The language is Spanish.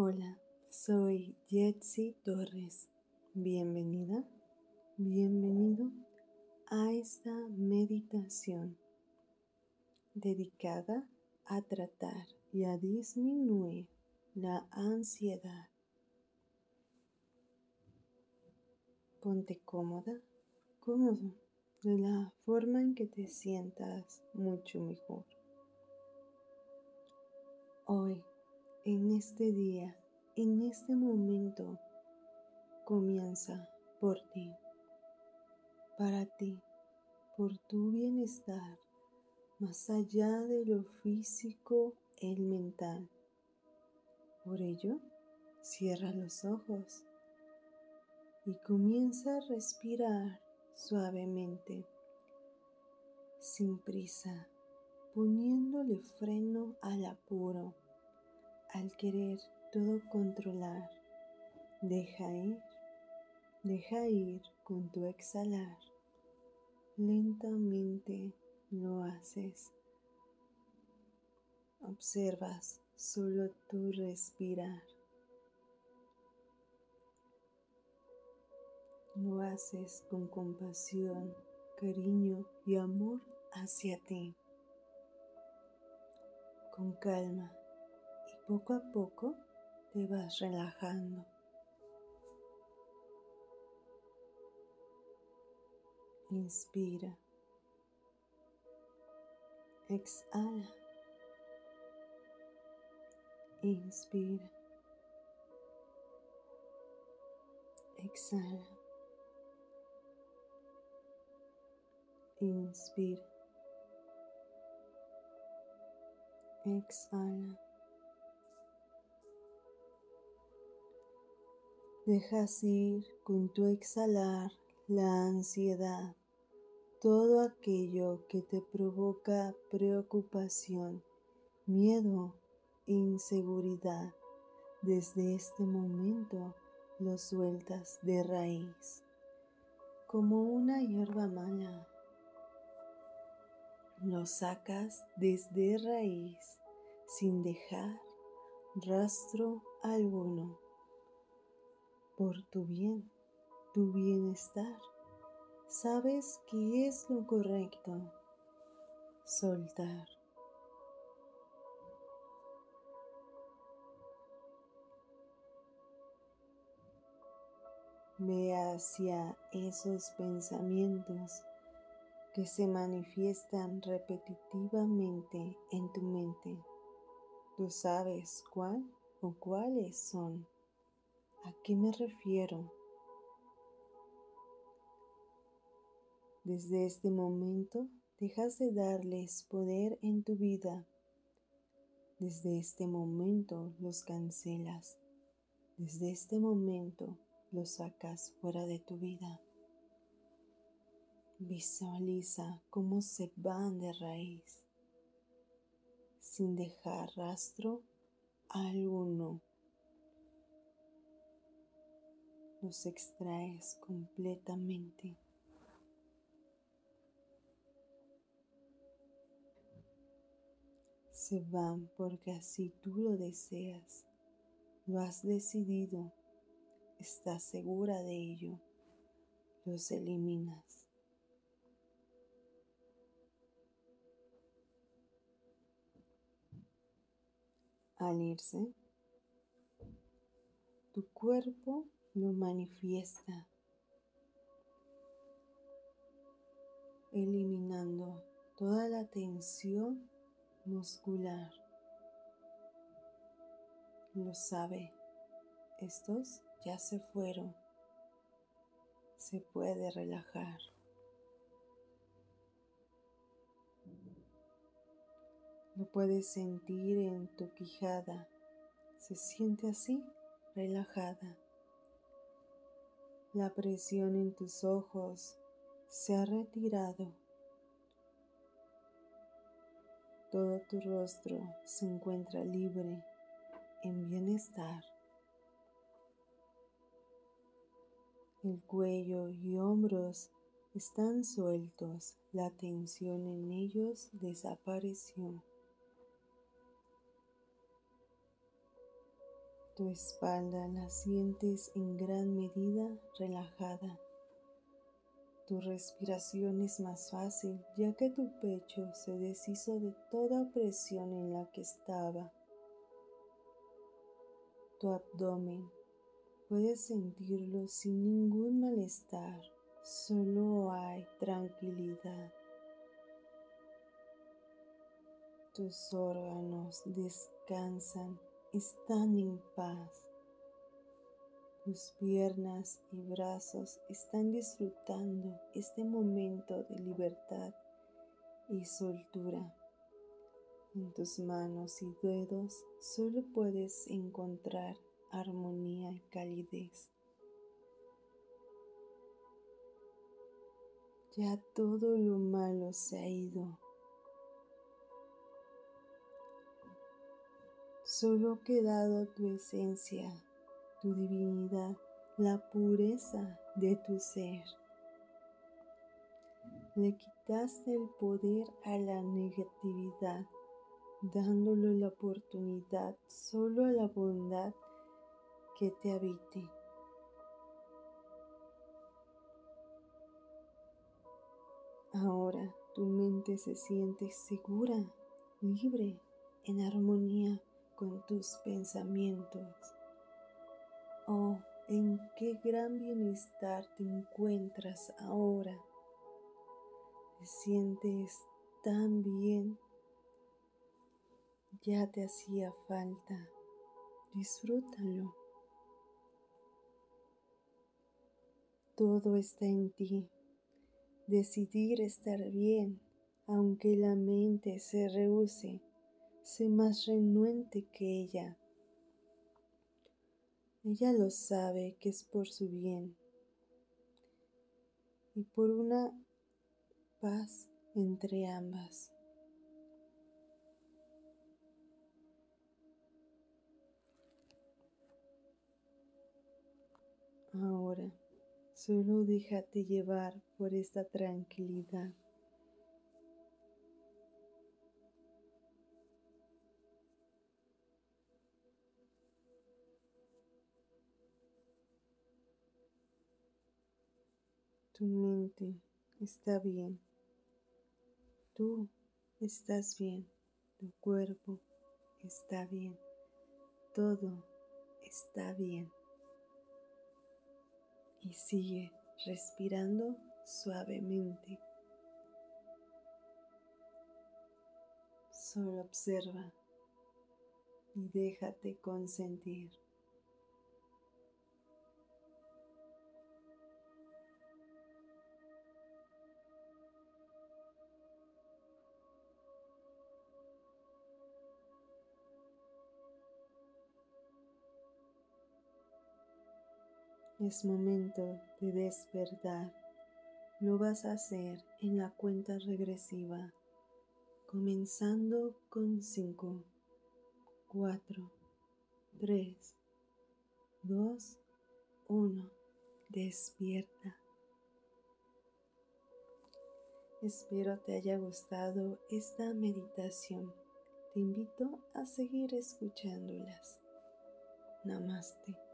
Hola, soy Jetsi Torres. Bienvenida, bienvenido a esta meditación dedicada a tratar y a disminuir la ansiedad. Ponte cómoda, cómodo, de la forma en que te sientas mucho mejor. Hoy, en este día, en este momento, comienza por ti, para ti, por tu bienestar, más allá de lo físico, el mental. Por ello, cierra los ojos y comienza a respirar suavemente, sin prisa, poniéndole freno al apuro, al querer todo controlar. Deja ir, deja ir con tu exhalar. Lentamente lo haces. Observas solo tu respirar. Lo haces con compasión, cariño y amor hacia ti. Con calma poco a poco te vas relajando. Inspira. Exhala. Inspira. Exhala. Inspira. Exhala. Dejas ir con tu exhalar la ansiedad, todo aquello que te provoca preocupación, miedo, inseguridad. Desde este momento lo sueltas de raíz, como una hierba mala lo sacas desde raíz sin dejar rastro alguno. Por tu bien, tu bienestar, sabes que es lo correcto. Soltar. Ve hacia esos pensamientos que se manifiestan repetitivamente en tu mente. Tú sabes cuál o cuáles son. ¿A qué me refiero? Desde este momento dejas de darles poder en tu vida. Desde este momento los cancelas. Desde este momento los sacas fuera de tu vida. Visualiza cómo se van de raíz sin dejar rastro alguno. Los extraes completamente. Se van porque así tú lo deseas. Lo has decidido. Estás segura de ello. Los eliminas. Al irse, tu cuerpo lo manifiesta, eliminando toda la tensión muscular. Lo sabe, estos ya se fueron, se puede relajar. Lo puedes sentir en tu quijada. Se siente así, relajada. La presión en tus ojos se ha retirado. Todo tu rostro se encuentra libre, en bienestar. El cuello y hombros están sueltos, la tensión en ellos desapareció. Tu espalda la sientes en gran medida relajada. Tu respiración es más fácil ya que tu pecho se deshizo de toda opresión en la que estaba. Tu abdomen puedes sentirlo sin ningún malestar, solo hay tranquilidad. Tus órganos descansan están en paz. Tus piernas y brazos están disfrutando este momento de libertad y soltura. En tus manos y dedos solo puedes encontrar armonía y calidez. Ya todo lo malo se ha ido. Solo quedado tu esencia, tu divinidad, la pureza de tu ser. Le quitaste el poder a la negatividad, dándole la oportunidad solo a la bondad que te habite. Ahora tu mente se siente segura, libre, en armonía con tus pensamientos. Oh, en qué gran bienestar te encuentras ahora. Te sientes tan bien. Ya te hacía falta. Disfrútalo. Todo está en ti. Decidir estar bien, aunque la mente se rehúse sé más renuente que ella. Ella lo sabe que es por su bien y por una paz entre ambas. Ahora, solo déjate llevar por esta tranquilidad. Tu mente está bien. Tú estás bien. Tu cuerpo está bien. Todo está bien. Y sigue respirando suavemente. Solo observa y déjate consentir. Es momento de despertar. Lo vas a hacer en la cuenta regresiva, comenzando con 5, 4, 3, 2, 1. Despierta. Espero te haya gustado esta meditación. Te invito a seguir escuchándolas. Namaste.